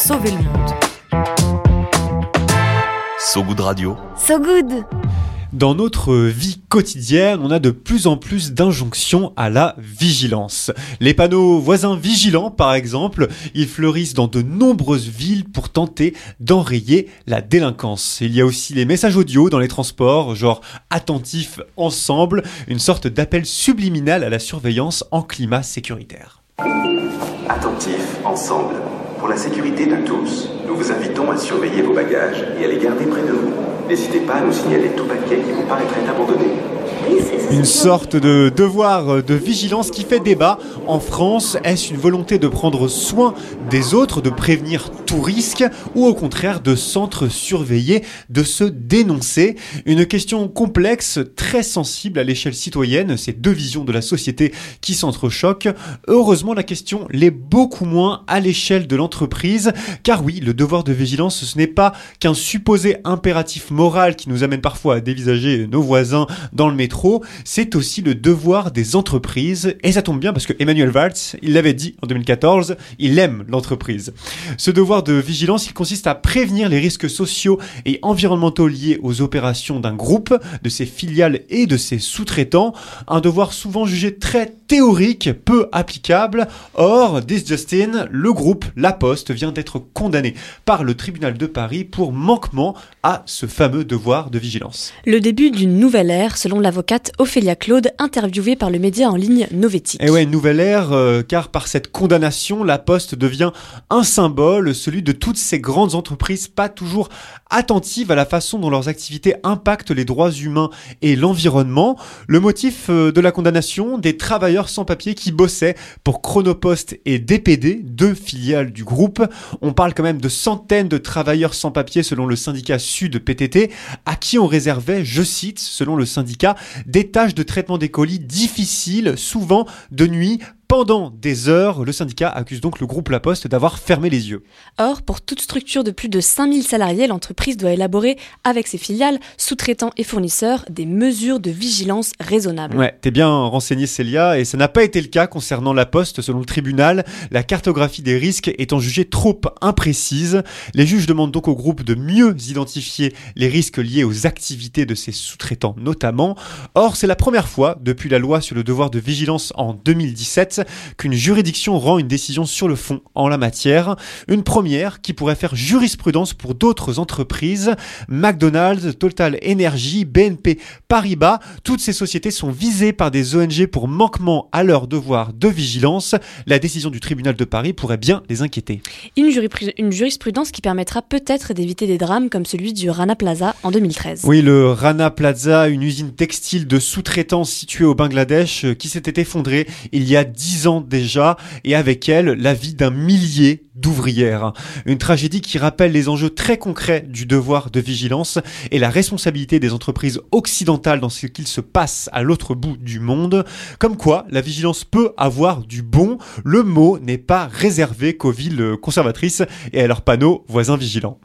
sauver le monde. So Good Radio. So good Dans notre vie quotidienne, on a de plus en plus d'injonctions à la vigilance. Les panneaux voisins vigilants, par exemple, ils fleurissent dans de nombreuses villes pour tenter d'enrayer la délinquance. Il y a aussi les messages audio dans les transports, genre attentifs ensemble, une sorte d'appel subliminal à la surveillance en climat sécuritaire. Attentifs ensemble. Pour la sécurité de tous, nous vous invitons à surveiller vos bagages et à les garder près de vous. N'hésitez pas à nous signaler tout paquet qui vous paraîtrait abandonné. Une sorte de devoir de vigilance qui fait débat. En France, est-ce une volonté de prendre soin des autres, de prévenir tout risque, ou au contraire de s'entre-surveiller, de se dénoncer? Une question complexe, très sensible à l'échelle citoyenne, ces deux visions de la société qui s'entrechoquent. Heureusement, la question l'est beaucoup moins à l'échelle de l'entreprise, car oui, le devoir de vigilance, ce n'est pas qu'un supposé impératif moral qui nous amène parfois à dévisager nos voisins dans le métro, c'est aussi le devoir des entreprises. Et ça tombe bien parce que Emmanuel Valls, il l'avait dit en 2014, il aime l'entreprise. Ce devoir de vigilance, il consiste à prévenir les risques sociaux et environnementaux liés aux opérations d'un groupe, de ses filiales et de ses sous-traitants. Un devoir souvent jugé très théorique, peu applicable. Or, this Justin, le groupe La Poste vient d'être condamné par le tribunal de Paris pour manquement à ce fameux devoir de vigilance. Le début d'une nouvelle ère, selon l'avocate Ophélia Claude, interviewée par le média en ligne Novetic. Et ouais, nouvelle ère, euh, car par cette condamnation, La Poste devient un symbole, celui de toutes ces grandes entreprises pas toujours attentives à la façon dont leurs activités impactent les droits humains et l'environnement. Le motif euh, de la condamnation, des travailleurs sans papier qui bossaient pour Chronopost et DPD, deux filiales du groupe. On parle quand même de centaines de travailleurs sans papier selon le syndicat Sud PTT, à qui on réservait, je cite, selon le syndicat, des tâches de traitement des colis difficiles, souvent de nuit, pendant des heures, le syndicat accuse donc le groupe La Poste d'avoir fermé les yeux. Or, pour toute structure de plus de 5000 salariés, l'entreprise doit élaborer avec ses filiales, sous-traitants et fournisseurs des mesures de vigilance raisonnables. Ouais, t'es bien renseigné Célia, et ça n'a pas été le cas concernant La Poste selon le tribunal, la cartographie des risques étant jugée trop imprécise. Les juges demandent donc au groupe de mieux identifier les risques liés aux activités de ses sous-traitants notamment. Or, c'est la première fois depuis la loi sur le devoir de vigilance en 2017 qu'une juridiction rend une décision sur le fond en la matière. Une première qui pourrait faire jurisprudence pour d'autres entreprises. McDonald's, Total Energy, BNP Paribas, toutes ces sociétés sont visées par des ONG pour manquement à leur devoir de vigilance. La décision du tribunal de Paris pourrait bien les inquiéter. Une, une jurisprudence qui permettra peut-être d'éviter des drames comme celui du Rana Plaza en 2013. Oui, le Rana Plaza, une usine textile de sous-traitance située au Bangladesh qui s'était effondrée il y a 10 ans déjà et avec elle la vie d'un millier d'ouvrières. Une tragédie qui rappelle les enjeux très concrets du devoir de vigilance et la responsabilité des entreprises occidentales dans ce qu'il se passe à l'autre bout du monde. Comme quoi, la vigilance peut avoir du bon. Le mot n'est pas réservé qu'aux villes conservatrices et à leurs panneaux voisins vigilants.